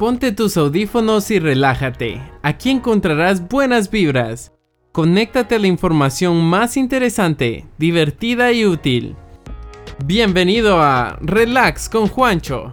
Ponte tus audífonos y relájate. Aquí encontrarás buenas vibras. Conéctate a la información más interesante, divertida y útil. Bienvenido a Relax con Juancho.